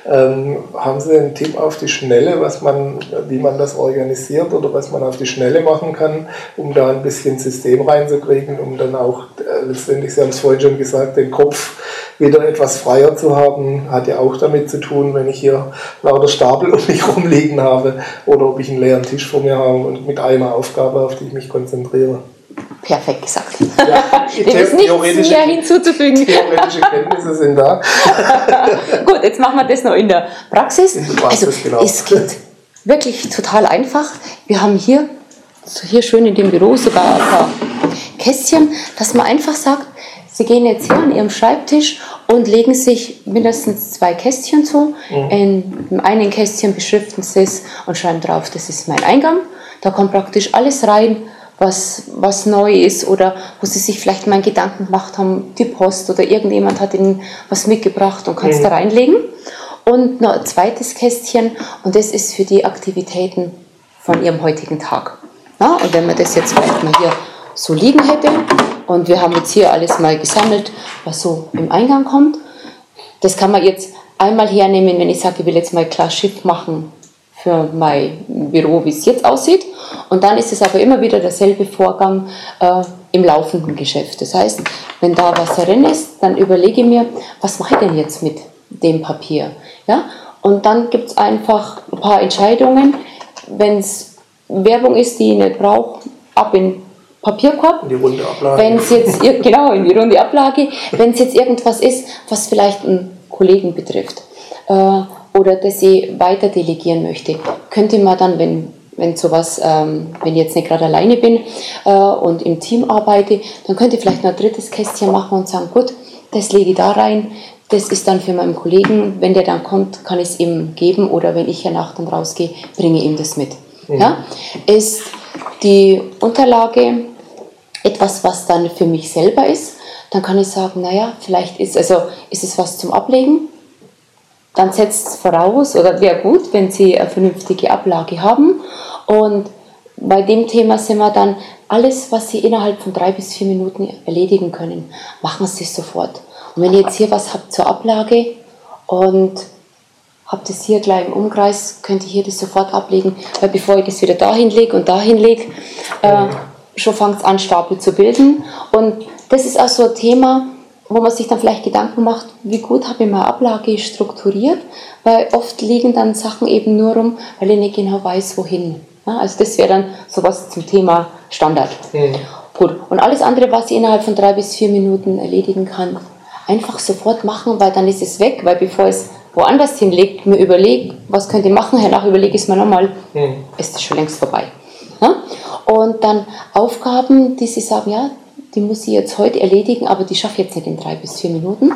Ähm, haben Sie einen Tipp auf die Schnelle, was man, wie man das organisiert oder was man auf die Schnelle machen kann, um da ein bisschen System reinzukriegen, um dann auch äh, letztendlich, Sie haben es vorhin schon gesagt, den Kopf wieder etwas freier zu haben, hat ja auch damit zu tun, wenn ich hier lauter Stapel um mich rumliegen habe oder ob ich einen leeren Tisch vor mir habe und mit einer Aufgabe, auf die ich mich konzentriere. Perfekt gesagt. Ja, Dem ist nichts mehr hinzuzufügen. Theoretische Kenntnisse sind da. Gut, jetzt machen wir das noch in der Praxis. In der Praxis also, genau. Es geht wirklich total einfach. Wir haben hier, so hier schön in dem Büro sogar ein paar Kästchen, dass man einfach sagt, Sie gehen jetzt hier an Ihrem Schreibtisch und legen sich mindestens zwei Kästchen zu. Mhm. In dem einen Kästchen beschriften Sie es und schreiben drauf, das ist mein Eingang. Da kommt praktisch alles rein, was, was neu ist oder wo sie sich vielleicht mal einen Gedanken gemacht haben, die Post oder irgendjemand hat ihnen was mitgebracht und kann es mhm. da reinlegen. Und noch ein zweites Kästchen und das ist für die Aktivitäten von ihrem heutigen Tag. Ja, und wenn man das jetzt vielleicht mal hier so liegen hätte und wir haben jetzt hier alles mal gesammelt, was so im Eingang kommt, das kann man jetzt einmal hernehmen, wenn ich sage, ich will jetzt mal klar Schiff machen für mein Büro, wie es jetzt aussieht. Und dann ist es aber immer wieder derselbe Vorgang äh, im laufenden Geschäft. Das heißt, wenn da was drin ist, dann überlege ich mir, was mache ich denn jetzt mit dem Papier? Ja? Und dann gibt es einfach ein paar Entscheidungen. Wenn es Werbung ist, die ich nicht brauche, ab in Papierkorb. In die runde Ablage. Wenn es jetzt, genau, in die runde Ablage. Wenn es jetzt irgendwas ist, was vielleicht einen Kollegen betrifft äh, oder das ich weiter delegieren möchte, könnte man dann, wenn wenn sowas, ähm, wenn ich jetzt nicht gerade alleine bin äh, und im Team arbeite, dann könnte ich vielleicht noch ein drittes Kästchen machen und sagen, gut, das lege ich da rein, das ist dann für meinen Kollegen, wenn der dann kommt, kann ich es ihm geben oder wenn ich ja nach dann rausgehe, bringe ich ihm das mit. Mhm. Ja? Ist die Unterlage etwas, was dann für mich selber ist, dann kann ich sagen, naja, vielleicht ist, also ist es was zum Ablegen, dann setzt es voraus oder wäre gut, wenn Sie eine vernünftige Ablage haben. Und bei dem Thema sind wir dann, alles, was Sie innerhalb von drei bis vier Minuten erledigen können, machen Sie sofort. Und wenn ihr jetzt hier was habt zur Ablage und habt es hier gleich im Umkreis, könnt ihr hier das sofort ablegen, weil bevor ich das wieder dahin lege und dahin lege, äh, schon fängt es an, Stapel zu bilden. Und das ist auch so ein Thema, wo man sich dann vielleicht Gedanken macht, wie gut habe ich meine Ablage strukturiert, weil oft liegen dann Sachen eben nur rum, weil ich nicht genau weiß, wohin. Ja, also das wäre dann sowas zum Thema Standard. Mhm. Gut. Und alles andere, was ich innerhalb von drei bis vier Minuten erledigen kann, einfach sofort machen, weil dann ist es weg, weil bevor es woanders hinlegt, mir überlege, was könnt ihr machen, danach überlege ich es mir nochmal, mhm. ist es schon längst vorbei. Und dann Aufgaben, die sie sagen, ja, die muss sie jetzt heute erledigen, aber die schaffe ich jetzt nicht in drei bis vier Minuten.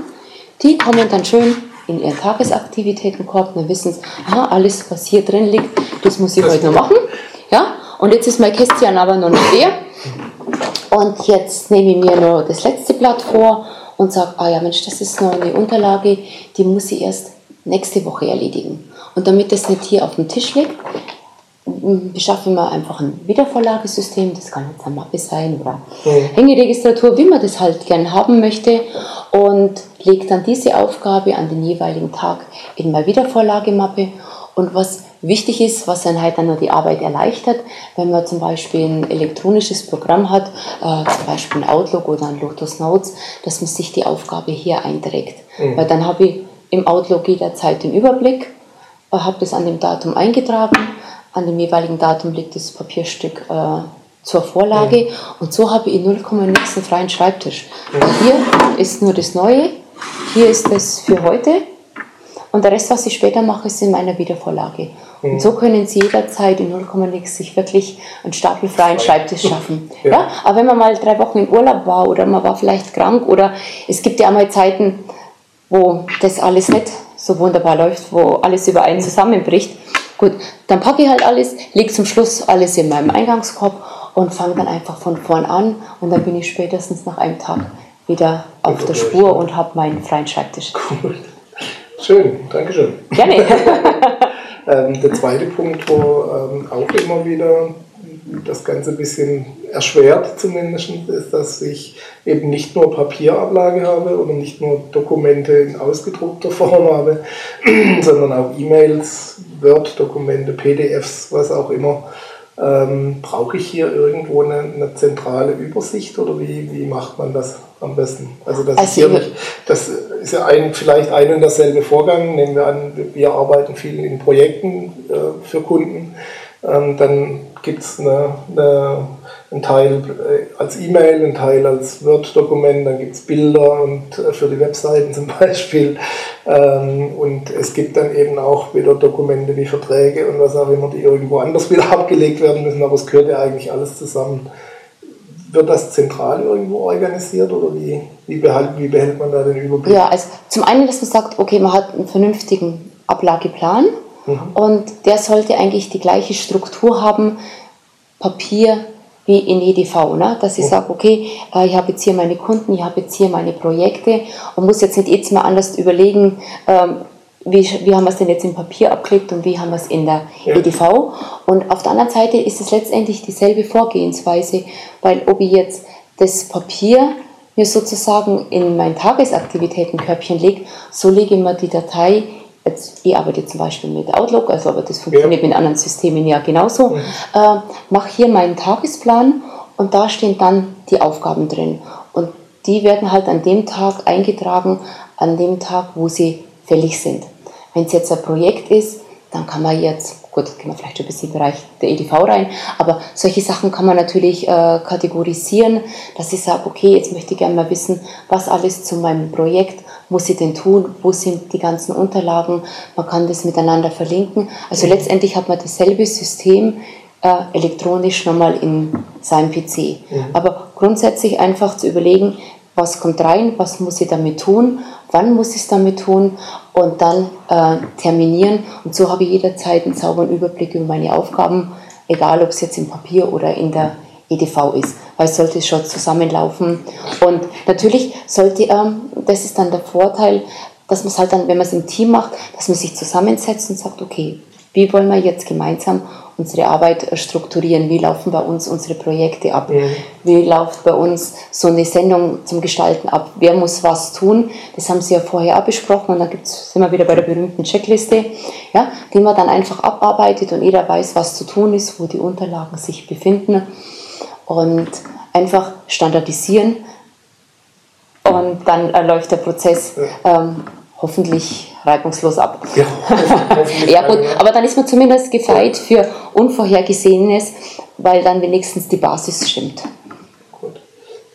Die kommen dann schön in ihren Tagesaktivitätenkorb, dann wissen sie, aha, alles, was hier drin liegt, das muss ich das heute noch machen. Ja? Und jetzt ist mein Kästchen aber noch nicht leer. Und jetzt nehme ich mir noch das letzte Blatt vor und sage, ah ja Mensch, das ist noch eine Unterlage, die muss ich erst nächste Woche erledigen. Und damit das nicht hier auf dem Tisch liegt, beschaffen wir einfach ein Wiedervorlagesystem, das kann jetzt eine Mappe sein oder mhm. Hängeregistratur, wie man das halt gern haben möchte und legt dann diese Aufgabe an den jeweiligen Tag in meine Wiedervorlagemappe und was wichtig ist, was dann halt dann noch die Arbeit erleichtert, wenn man zum Beispiel ein elektronisches Programm hat, äh, zum Beispiel ein Outlook oder ein Lotus Notes, dass man sich die Aufgabe hier einträgt. Mhm. Weil dann habe ich im Outlook jederzeit den Überblick, habe das an dem Datum eingetragen, an dem jeweiligen Datum liegt das Papierstück äh, zur Vorlage mhm. und so habe ich 0,9 einen freien Schreibtisch. Mhm. Hier ist nur das Neue, hier ist das für heute und der Rest, was ich später mache, ist in meiner Wiedervorlage. Und so können Sie jederzeit in 0,6 sich wirklich einen stapelfreien Schreibtisch schaffen. Ja. ja. Aber wenn man mal drei Wochen im Urlaub war oder man war vielleicht krank oder es gibt ja auch mal Zeiten, wo das alles nicht so wunderbar läuft, wo alles über einen zusammenbricht. Gut, dann packe ich halt alles, lege zum Schluss alles in meinem Eingangskorb und fange dann einfach von vorn an und dann bin ich spätestens nach einem Tag wieder auf der Spur und habe meinen freien Schreibtisch. Cool. Schön, Dankeschön. Gerne. ähm, der zweite Punkt, wo ähm, auch immer wieder das Ganze ein bisschen erschwert zumindest, ist, dass ich eben nicht nur Papierablage habe oder nicht nur Dokumente in ausgedruckter Form habe, sondern auch E-Mails, Word-Dokumente, PDFs, was auch immer. Ähm, brauche ich hier irgendwo eine, eine, zentrale Übersicht oder wie, wie macht man das am besten? Also das, also ist, nicht, das ist ja ein, vielleicht ein und derselbe Vorgang. Nehmen wir an, wir arbeiten viel in Projekten äh, für Kunden. Ähm, dann gibt es eine, eine, einen Teil äh, als E-Mail, einen Teil als Word-Dokument, dann gibt es Bilder und äh, für die Webseiten zum Beispiel. Ähm, und es gibt dann eben auch wieder Dokumente wie Verträge und was auch immer, die irgendwo anders wieder abgelegt werden müssen, aber es gehört ja eigentlich alles zusammen. Wird das zentral irgendwo organisiert oder wie, wie, behält, wie behält man da den Überblick? Ja, also zum einen, dass man sagt, okay, man hat einen vernünftigen Ablageplan Mhm. Und der sollte eigentlich die gleiche Struktur haben, Papier wie in EDV, ne? dass ich mhm. sage, okay, äh, ich habe jetzt hier meine Kunden, ich habe jetzt hier meine Projekte und muss jetzt nicht jetzt mal anders überlegen, ähm, wie, wie haben wir es denn jetzt im Papier abgelegt und wie haben wir es in der ja. EDV. Und auf der anderen Seite ist es letztendlich dieselbe Vorgehensweise, weil ob ich jetzt das Papier mir sozusagen in mein Tagesaktivitätenkörbchen lege, so lege ich mir die Datei, jetzt, ich arbeite zum Beispiel mit Outlook, also aber das funktioniert ja. mit anderen Systemen ja genauso, mhm. äh, mache hier meinen Tagesplan und da stehen dann die Aufgaben drin. Und die werden halt an dem Tag eingetragen, an dem Tag, wo sie fällig sind. Wenn es jetzt ein Projekt ist, dann kann man jetzt, gut, gehen wir vielleicht schon ein bisschen im Bereich der EDV rein, aber solche Sachen kann man natürlich äh, kategorisieren, dass ich sage, okay, jetzt möchte ich gerne mal wissen, was alles zu meinem Projekt muss ich denn tun, wo sind die ganzen Unterlagen, man kann das miteinander verlinken. Also letztendlich hat man dasselbe System äh, elektronisch nochmal in seinem PC. Mhm. Aber grundsätzlich einfach zu überlegen, was kommt rein, was muss ich damit tun, wann muss ich es damit tun und dann äh, terminieren. Und so habe ich jederzeit einen sauberen Überblick über meine Aufgaben, egal ob es jetzt im Papier oder in der EDV ist, weil es sollte schon zusammenlaufen. Und natürlich sollte, ähm, das ist dann der Vorteil, dass man es halt dann, wenn man es im Team macht, dass man sich zusammensetzt und sagt, okay, wie wollen wir jetzt gemeinsam unsere Arbeit strukturieren, wie laufen bei uns unsere Projekte ab, mhm. wie läuft bei uns so eine Sendung zum Gestalten ab, wer muss was tun, das haben Sie ja vorher auch besprochen und dann gibt's, sind wir wieder bei der berühmten Checkliste, ja, die man dann einfach abarbeitet und jeder weiß, was zu tun ist, wo die Unterlagen sich befinden und einfach standardisieren. Und dann äh, läuft der Prozess ähm, hoffentlich reibungslos ab. Ja, ja gut, aber dann ist man zumindest gefeit für Unvorhergesehenes, weil dann wenigstens die Basis stimmt. Gut.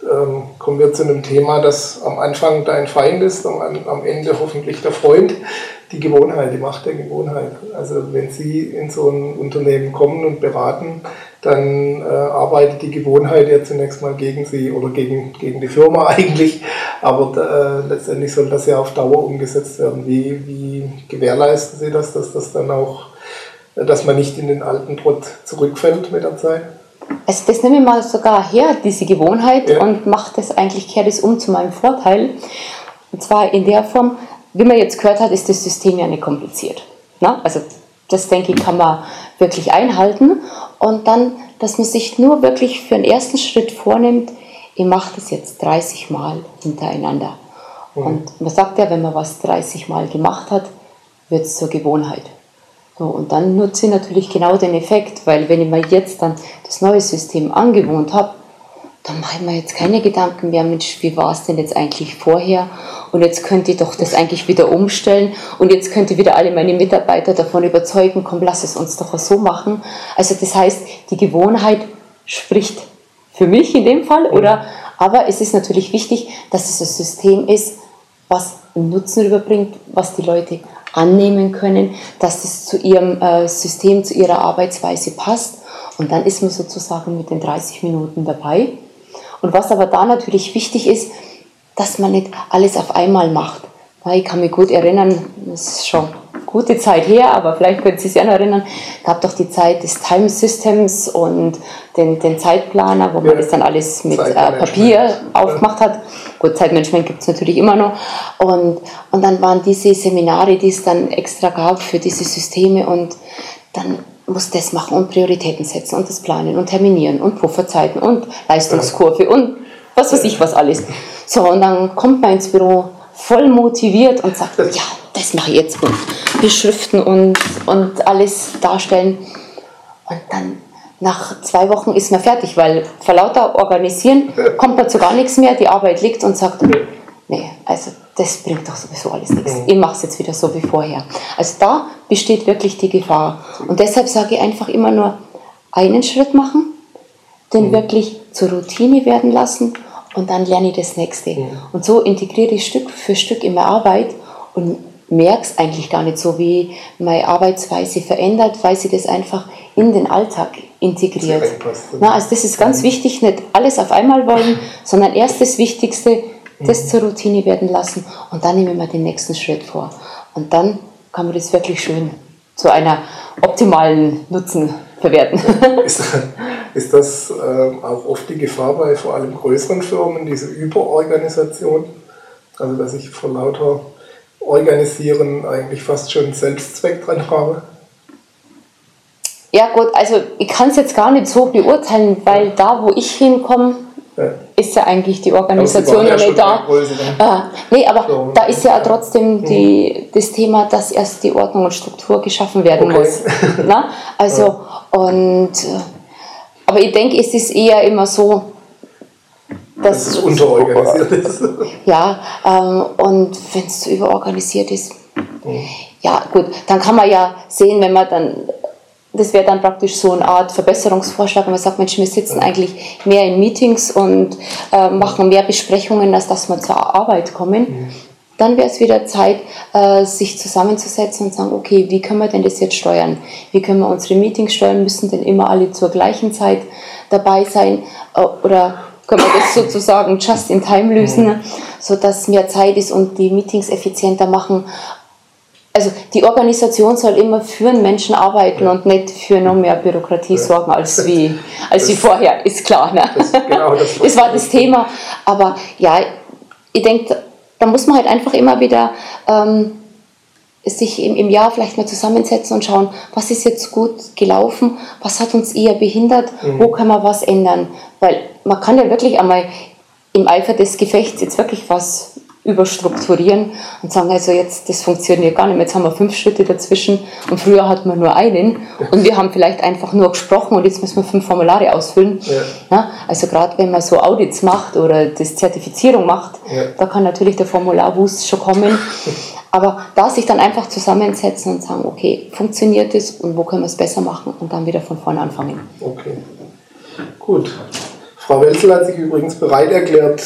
Ähm, kommen wir zu einem Thema, das am Anfang dein Feind ist, am, am Ende hoffentlich der Freund. Die Gewohnheit, die Macht der Gewohnheit. Also wenn Sie in so ein Unternehmen kommen und beraten, dann äh, arbeitet die Gewohnheit ja zunächst mal gegen sie oder gegen, gegen die Firma eigentlich. Aber äh, letztendlich soll das ja auf Dauer umgesetzt werden. Wie, wie gewährleisten Sie das, dass das dann auch, dass man nicht in den alten Trott zurückfällt mit der Zeit? Also das nehme ich mal sogar her, diese Gewohnheit, ja. und mache das eigentlich, kehre das um zu meinem Vorteil. Und zwar in der Form, wie man jetzt gehört hat, ist das System ja nicht kompliziert. Na? Also das denke ich, kann man wirklich einhalten. Und dann, dass man sich nur wirklich für den ersten Schritt vornimmt, ich mache das jetzt 30 Mal hintereinander. Mhm. Und man sagt ja, wenn man was 30 Mal gemacht hat, wird es zur Gewohnheit. So, und dann nutze ich natürlich genau den Effekt, weil wenn ich mir jetzt dann das neue System angewohnt habe, dann mache ich mir jetzt keine Gedanken mehr, Mensch, wie war es denn jetzt eigentlich vorher? Und jetzt könnte ich doch das eigentlich wieder umstellen und jetzt könnte ich wieder alle meine Mitarbeiter davon überzeugen, komm, lass es uns doch so machen. Also das heißt, die Gewohnheit spricht für mich in dem Fall, oder? Aber es ist natürlich wichtig, dass es ein System ist, was Nutzen überbringt, was die Leute annehmen können, dass es zu ihrem äh, System, zu ihrer Arbeitsweise passt. Und dann ist man sozusagen mit den 30 Minuten dabei. Und was aber da natürlich wichtig ist, dass man nicht alles auf einmal macht. Ich kann mich gut erinnern, das ist schon gute Zeit her, aber vielleicht können Sie sich noch erinnern, gab doch die Zeit des Time Systems und den, den Zeitplaner, wo ja, man das dann alles mit äh, Papier aufgemacht hat. Gut, Zeitmanagement gibt es natürlich immer noch. Und, und dann waren diese Seminare, die es dann extra gab für diese Systeme und dann muss das machen und Prioritäten setzen und das planen und terminieren und Pufferzeiten und Leistungskurve und was weiß ich was alles. So, und dann kommt man ins Büro voll motiviert und sagt, ja, das mache ich jetzt und beschriften und, und alles darstellen. Und dann nach zwei Wochen ist man fertig, weil vor lauter Organisieren kommt man zu gar nichts mehr, die Arbeit liegt und sagt, nee, also das bringt doch sowieso alles nichts. Mhm. Ich mache es jetzt wieder so wie vorher. Also da besteht wirklich die Gefahr. Und deshalb sage ich einfach immer nur einen Schritt machen, den mhm. wirklich zur Routine werden lassen und dann lerne ich das nächste. Mhm. Und so integriere ich Stück für Stück in meine Arbeit und merke es eigentlich gar nicht so, wie meine Arbeitsweise verändert, weil sie das einfach in den Alltag integriert. Na, also das ist ganz wichtig, nicht alles auf einmal wollen, sondern erst das Wichtigste, das mhm. zur Routine werden lassen und dann nehmen wir den nächsten Schritt vor. Und dann kann man das wirklich schön zu einer optimalen Nutzen verwerten. Ist, das äh, auch oft die Gefahr bei vor allem größeren Firmen, diese Überorganisation? Also dass ich vor lauter Organisieren eigentlich fast schon Selbstzweck dran habe? Ja gut, also ich kann es jetzt gar nicht so beurteilen, weil da, wo ich hinkomme, ja. ist ja eigentlich die Organisation nicht da. Ah, nee, aber so, da ist ja trotzdem die, das Thema, dass erst die Ordnung und Struktur geschaffen werden okay. muss. Na? Also, ja. und, äh, aber ich denke, es ist eher immer so, dass es unterorganisiert ist. Ja, ähm, und wenn es zu überorganisiert ist, mhm. ja gut, dann kann man ja sehen, wenn man dann das wäre dann praktisch so eine Art Verbesserungsvorschlag, wenn man sagt, Mensch, wir sitzen eigentlich mehr in Meetings und äh, machen mehr Besprechungen, als dass wir zur Arbeit kommen. Mhm. Dann wäre es wieder Zeit, äh, sich zusammenzusetzen und sagen, okay, wie können wir denn das jetzt steuern? Wie können wir unsere Meetings steuern? Müssen denn immer alle zur gleichen Zeit dabei sein? Äh, oder können wir das sozusagen just in time lösen, mhm. sodass mehr Zeit ist und die Meetings effizienter machen also die Organisation soll immer für den Menschen arbeiten und nicht für noch mehr Bürokratie sorgen als wie, als wie vorher, ist klar. Ne? Das, genau, das, das war das Thema. Aber ja, ich denke, da muss man halt einfach immer wieder ähm, sich im, im Jahr vielleicht mal zusammensetzen und schauen, was ist jetzt gut gelaufen, was hat uns eher behindert, mhm. wo kann man was ändern. Weil man kann ja wirklich einmal im Eifer des Gefechts jetzt wirklich was überstrukturieren und sagen, also jetzt, das funktioniert gar nicht mehr, jetzt haben wir fünf Schritte dazwischen und früher hatten wir nur einen und wir haben vielleicht einfach nur gesprochen und jetzt müssen wir fünf Formulare ausfüllen. Ja. Ja, also gerade wenn man so Audits macht oder das Zertifizierung macht, ja. da kann natürlich der Formularwust schon kommen. Aber da sich dann einfach zusammensetzen und sagen, okay, funktioniert es und wo können wir es besser machen und dann wieder von vorne anfangen. Okay, gut. Frau Welzel hat sich übrigens bereit erklärt,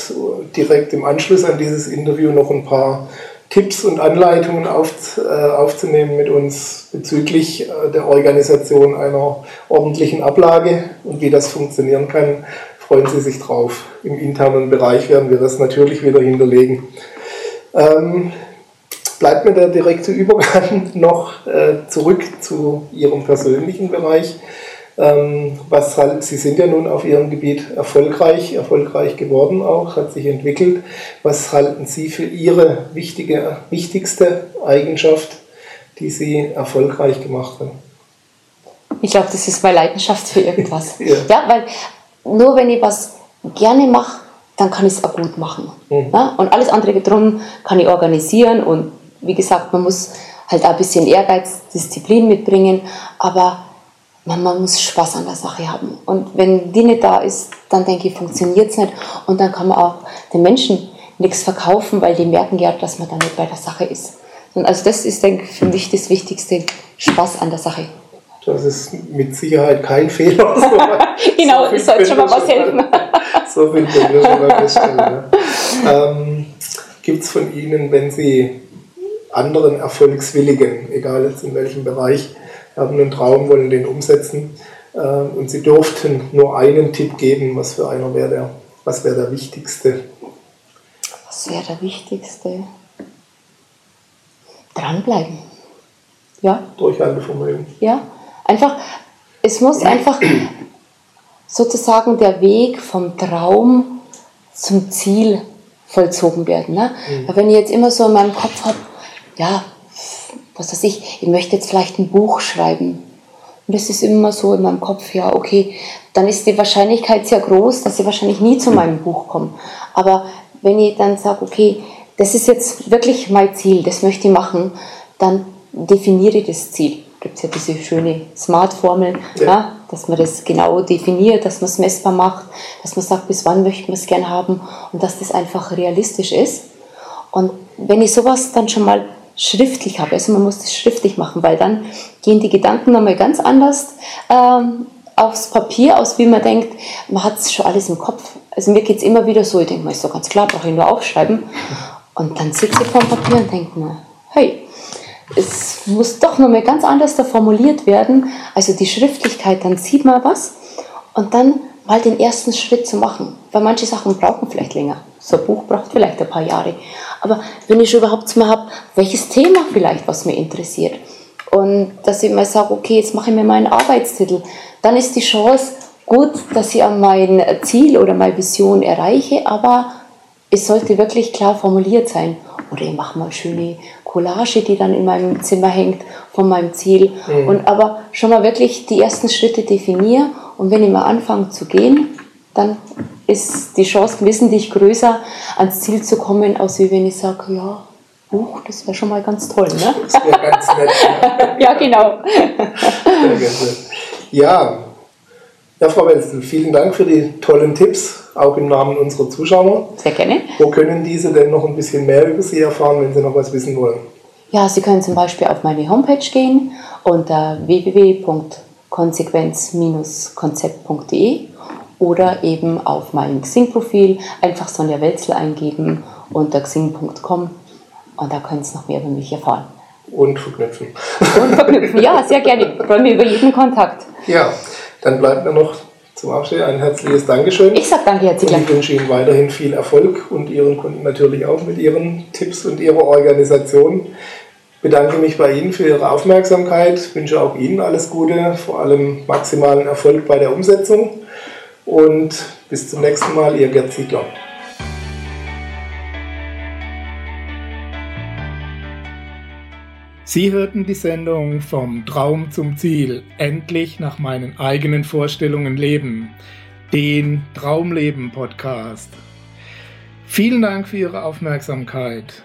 direkt im Anschluss an dieses Interview noch ein paar Tipps und Anleitungen auf, äh, aufzunehmen mit uns bezüglich äh, der Organisation einer ordentlichen Ablage und wie das funktionieren kann. Freuen Sie sich drauf. Im internen Bereich werden wir das natürlich wieder hinterlegen. Ähm, bleibt mir der direkte Übergang noch äh, zurück zu Ihrem persönlichen Bereich. Ähm, was halt, Sie sind ja nun auf Ihrem Gebiet erfolgreich, erfolgreich geworden auch, hat sich entwickelt. Was halten Sie für Ihre wichtige, wichtigste Eigenschaft, die Sie erfolgreich gemacht haben? Ich glaube, das ist meine Leidenschaft für irgendwas. ja. ja, weil nur wenn ich was gerne mache, dann kann ich es auch gut machen. Mhm. Ja? Und alles andere drum kann ich organisieren und wie gesagt, man muss halt auch ein bisschen Ehrgeiz, Disziplin mitbringen, aber man, man muss Spaß an der Sache haben. Und wenn die nicht da ist, dann denke ich, funktioniert es nicht. Und dann kann man auch den Menschen nichts verkaufen, weil die merken ja, dass man dann nicht bei der Sache ist. Und also das ist, denke ich, für mich das Wichtigste, Spaß an der Sache. Das ist mit Sicherheit kein Fehler. So genau, so ich sollte schon mal was helfen. so viel können wir schon mal feststellen. Ja. Ähm, Gibt es von Ihnen, wenn Sie anderen Erfolgswilligen, egal jetzt in welchem Bereich, haben einen Traum, wollen den umsetzen. Äh, und sie durften nur einen Tipp geben, was für einer wäre der, was wäre der wichtigste? Was wäre der wichtigste? Dranbleiben. Ja. Durchhaltevermögen. Ja, einfach, es muss einfach sozusagen der Weg vom Traum zum Ziel vollzogen werden. Ne? Mhm. Wenn ich jetzt immer so in meinem Kopf habe, ja, was weiß ich, ich möchte jetzt vielleicht ein Buch schreiben. Und das ist immer so in meinem Kopf, ja, okay, dann ist die Wahrscheinlichkeit sehr groß, dass ich wahrscheinlich nie zu meinem Buch komme. Aber wenn ich dann sage, okay, das ist jetzt wirklich mein Ziel, das möchte ich machen, dann definiere ich das Ziel. Gibt es ja diese schöne Smart-Formel, ja. ja. dass man das genau definiert, dass man es messbar macht, dass man sagt, bis wann möchte man es gern haben und dass das einfach realistisch ist. Und wenn ich sowas dann schon mal schriftlich habe. Also man muss das schriftlich machen, weil dann gehen die Gedanken nochmal ganz anders ähm, aufs Papier aus, wie man denkt, man hat es schon alles im Kopf. Also mir geht es immer wieder so, ich denke mal, ist doch ganz klar, brauche ich nur aufschreiben. Und dann sitze ich vor dem Papier und denke mir, hey, es muss doch nochmal ganz anders da formuliert werden. Also die Schriftlichkeit, dann sieht man was und dann mal den ersten Schritt zu machen. Weil manche Sachen brauchen vielleicht länger. So ein Buch braucht vielleicht ein paar Jahre. Aber wenn ich schon überhaupt mal habe, welches Thema vielleicht, was mir interessiert, und dass ich mal sage, okay, jetzt mache ich mir meinen Arbeitstitel, dann ist die Chance gut, dass ich an mein Ziel oder meine Vision erreiche, aber es sollte wirklich klar formuliert sein. Oder ich mache mal eine schöne Collage, die dann in meinem Zimmer hängt von meinem Ziel. Mhm. Und aber schon mal wirklich die ersten Schritte definiere und wenn ich mal anfange zu gehen, dann ist die Chance wesentlich größer, ans Ziel zu kommen, als wenn ich sage, ja, Buch, das wäre schon mal ganz toll, ne? Das wäre ganz nett. ja, genau. Ja, ja, Frau Wenzel, vielen Dank für die tollen Tipps, auch im Namen unserer Zuschauer. Sehr gerne. Wo können diese denn noch ein bisschen mehr über Sie erfahren, wenn Sie noch was wissen wollen? Ja, Sie können zum Beispiel auf meine Homepage gehen unter www.konsequenz-konzept.de oder eben auf mein Xing-Profil einfach Sonja Welzel eingeben unter xing.com und da können Sie noch mehr über mich erfahren. Und verknüpfen. Und verknüpfen, ja, sehr gerne. Ich freue mich über jeden Kontakt. Ja, dann bleibt mir noch zum Abschluss ein herzliches Dankeschön. Ich sage danke, Ziegler. Und ich wünsche Ihnen weiterhin viel Erfolg und Ihren Kunden natürlich auch mit Ihren Tipps und Ihrer Organisation. Ich bedanke mich bei Ihnen für Ihre Aufmerksamkeit, wünsche auch Ihnen alles Gute, vor allem maximalen Erfolg bei der Umsetzung und bis zum nächsten Mal, Ihr Gerd Ziegler. Sie hörten die Sendung Vom Traum zum Ziel, endlich nach meinen eigenen Vorstellungen leben, den Traumleben Podcast. Vielen Dank für Ihre Aufmerksamkeit.